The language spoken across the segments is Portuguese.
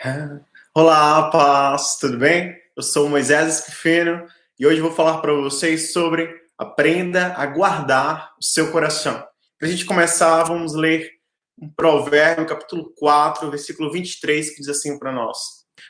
Olá, paz, tudo bem? Eu sou Moisés Esquifeno e hoje vou falar para vocês sobre aprenda a guardar o seu coração. Para a gente começar, vamos ler um provérbio, capítulo 4, versículo 23, que diz assim para nós: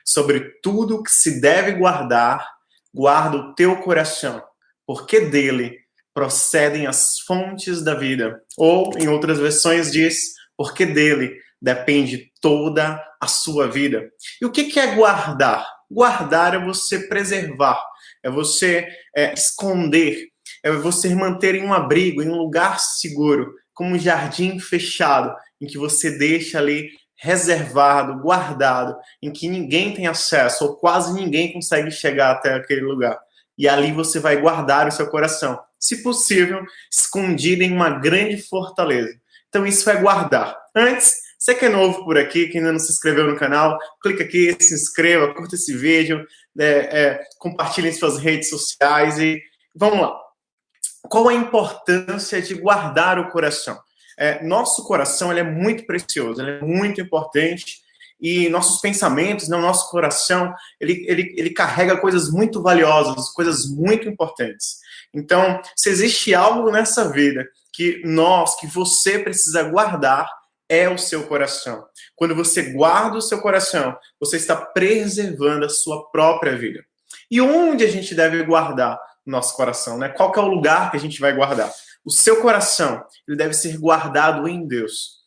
Sobre tudo que se deve guardar, guarda o teu coração, porque dele procedem as fontes da vida. Ou, em outras versões, diz: porque dele depende toda a sua vida. E o que é guardar? Guardar é você preservar, é você é, esconder, é você manter em um abrigo, em um lugar seguro, como um jardim fechado, em que você deixa ali reservado, guardado, em que ninguém tem acesso, ou quase ninguém consegue chegar até aquele lugar. E ali você vai guardar o seu coração, se possível, escondido em uma grande fortaleza. Então, isso é guardar. Antes, você que é novo por aqui, que ainda não se inscreveu no canal, clica aqui, se inscreva, curta esse vídeo, é, é, compartilhe em suas redes sociais e vamos lá. Qual a importância de guardar o coração? É, nosso coração ele é muito precioso, ele é muito importante e nossos pensamentos, né, nosso coração, ele, ele, ele carrega coisas muito valiosas, coisas muito importantes. Então, se existe algo nessa vida que nós, que você precisa guardar, é o seu coração. Quando você guarda o seu coração, você está preservando a sua própria vida. E onde a gente deve guardar o nosso coração, né? Qual é o lugar que a gente vai guardar? O seu coração, ele deve ser guardado em Deus.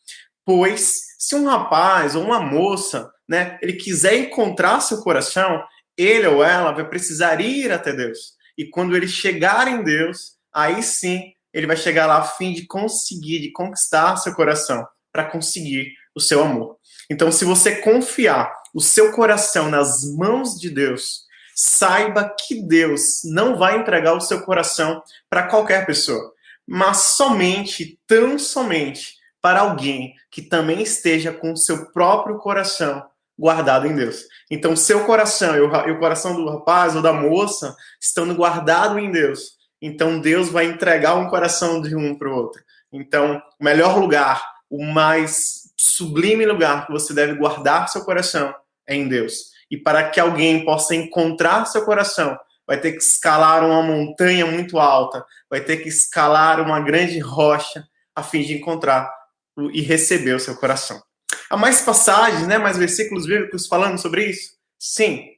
Pois se um rapaz ou uma moça, né, ele quiser encontrar seu coração, ele ou ela vai precisar ir até Deus. E quando ele chegar em Deus, aí sim ele vai chegar lá a fim de conseguir, de conquistar seu coração para conseguir o seu amor. Então, se você confiar o seu coração nas mãos de Deus, saiba que Deus não vai entregar o seu coração para qualquer pessoa, mas somente, tão somente, para alguém que também esteja com o seu próprio coração guardado em Deus. Então, seu coração e o coração do rapaz ou da moça estão guardados em Deus. Então, Deus vai entregar um coração de um para o outro. Então, o melhor lugar o mais sublime lugar que você deve guardar seu coração é em Deus. E para que alguém possa encontrar seu coração, vai ter que escalar uma montanha muito alta, vai ter que escalar uma grande rocha a fim de encontrar e receber o seu coração. Há mais passagens, né, mais versículos bíblicos falando sobre isso? Sim.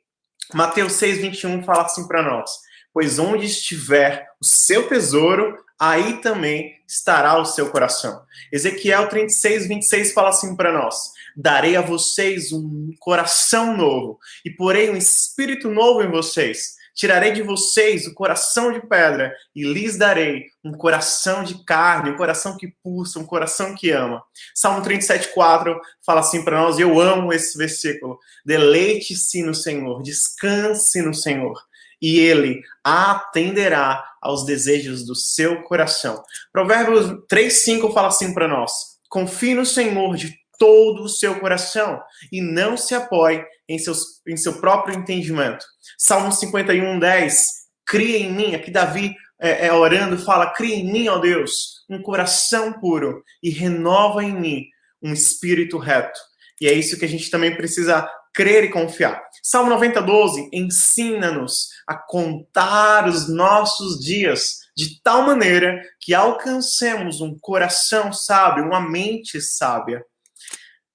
Mateus 6, 21 fala assim para nós: Pois onde estiver o seu tesouro, aí também estará o seu coração. Ezequiel 36, 26 fala assim para nós: Darei a vocês um coração novo e porei um espírito novo em vocês. Tirarei de vocês o coração de pedra e lhes darei um coração de carne, um coração que pulsa, um coração que ama. Salmo 37, 4 fala assim para nós, eu amo esse versículo. Deleite-se no Senhor, descanse no Senhor e ele atenderá aos desejos do seu coração. Provérbios 3:5 fala assim para nós: Confie no Senhor de todo o seu coração e não se apoie em, seus, em seu próprio entendimento. Salmo 51, 10. Cria em mim, aqui Davi é, é, orando, fala: Cria em mim, ó Deus, um coração puro e renova em mim um espírito reto. E é isso que a gente também precisa crer e confiar. Salmo 90, 12, ensina-nos a contar os nossos dias de tal maneira que alcancemos um coração sábio, uma mente sábia.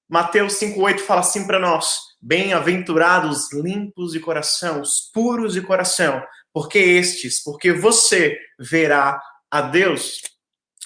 Mateus 5,8 fala assim para nós: Bem-aventurados limpos de coração, os puros de coração, porque estes, porque você verá a Deus.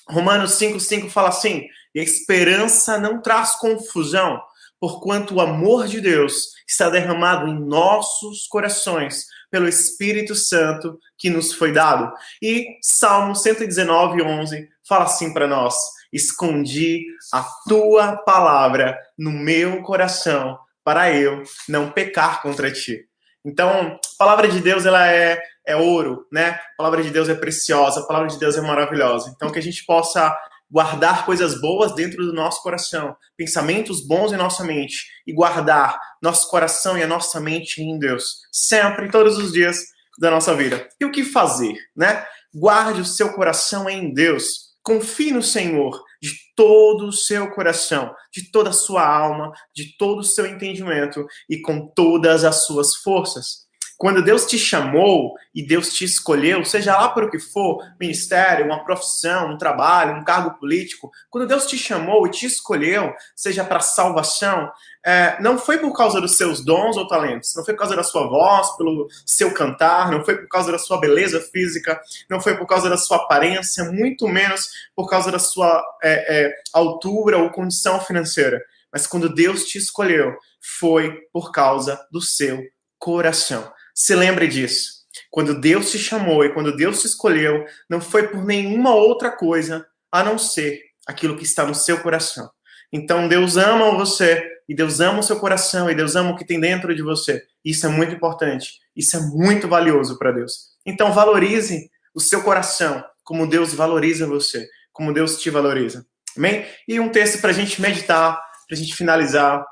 Romanos 5,5 fala assim: esperança não traz confusão, porquanto o amor de Deus está derramado em nossos corações pelo Espírito Santo que nos foi dado. E Salmo 119, 11 fala assim para nós: Escondi a tua palavra no meu coração para eu não pecar contra ti. Então, a palavra de Deus ela é, é ouro, né? A palavra de Deus é preciosa, a palavra de Deus é maravilhosa. Então, que a gente possa guardar coisas boas dentro do nosso coração, pensamentos bons em nossa mente e guardar nosso coração e a nossa mente em Deus, sempre, todos os dias da nossa vida. E o que fazer, né? Guarde o seu coração em Deus, confie no Senhor, de todo o seu coração, de toda a sua alma, de todo o seu entendimento e com todas as suas forças. Quando Deus te chamou e Deus te escolheu, seja lá por o que for, ministério, uma profissão, um trabalho, um cargo político, quando Deus te chamou e te escolheu, seja para salvação, é, não foi por causa dos seus dons ou talentos, não foi por causa da sua voz, pelo seu cantar, não foi por causa da sua beleza física, não foi por causa da sua aparência, muito menos por causa da sua é, é, altura ou condição financeira. Mas quando Deus te escolheu, foi por causa do seu coração. Se lembre disso. Quando Deus te chamou e quando Deus te escolheu, não foi por nenhuma outra coisa a não ser aquilo que está no seu coração. Então Deus ama você e Deus ama o seu coração e Deus ama o que tem dentro de você. Isso é muito importante. Isso é muito valioso para Deus. Então valorize o seu coração como Deus valoriza você, como Deus te valoriza. Amém? E um texto para a gente meditar, para a gente finalizar,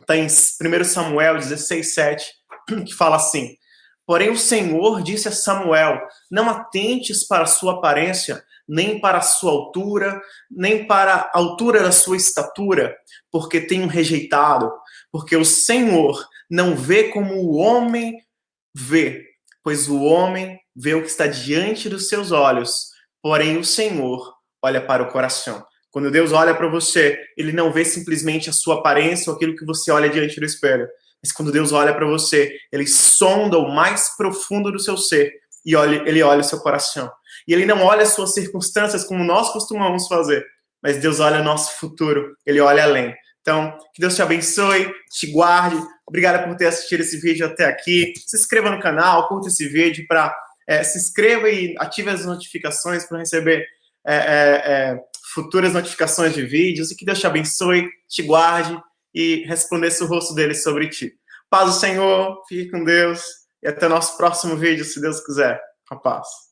está em 1 Samuel 16, 7 que fala assim: Porém, o Senhor disse a Samuel: Não atentes para a sua aparência, nem para a sua altura, nem para a altura da sua estatura, porque tenho rejeitado. Porque o Senhor não vê como o homem vê, pois o homem vê o que está diante dos seus olhos, porém o Senhor olha para o coração. Quando Deus olha para você, ele não vê simplesmente a sua aparência ou aquilo que você olha diante do espelho. Mas quando Deus olha para você, ele sonda o mais profundo do seu ser e olha, ele olha o seu coração. E ele não olha as suas circunstâncias como nós costumamos fazer, mas Deus olha o nosso futuro, ele olha além. Então, que Deus te abençoe, te guarde. Obrigada por ter assistido esse vídeo até aqui. Se inscreva no canal, curta esse vídeo para é, se inscreva e ative as notificações para receber é, é, é, futuras notificações de vídeos. E que Deus te abençoe, te guarde e resplandece o rosto dele sobre ti. Paz do Senhor, fique com Deus e até o nosso próximo vídeo, se Deus quiser. A paz.